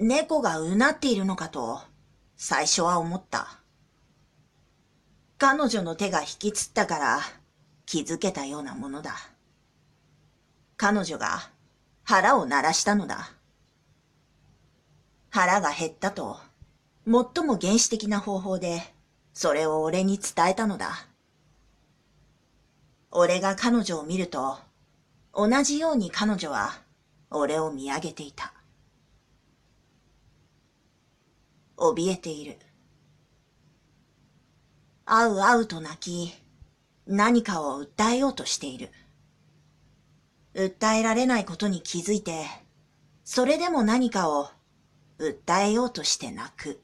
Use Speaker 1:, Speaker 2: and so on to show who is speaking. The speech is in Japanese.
Speaker 1: 猫がうなっているのかと、最初は思った。彼女の手が引きつったから気づけたようなものだ。彼女が腹を鳴らしたのだ。腹が減ったと、最も原始的な方法で、それを俺に伝えたのだ。俺が彼女を見ると、同じように彼女は俺を見上げていた。怯えている。あうあうと泣き、何かを訴えようとしている。訴えられないことに気づいて、それでも何かを訴えようとして泣く。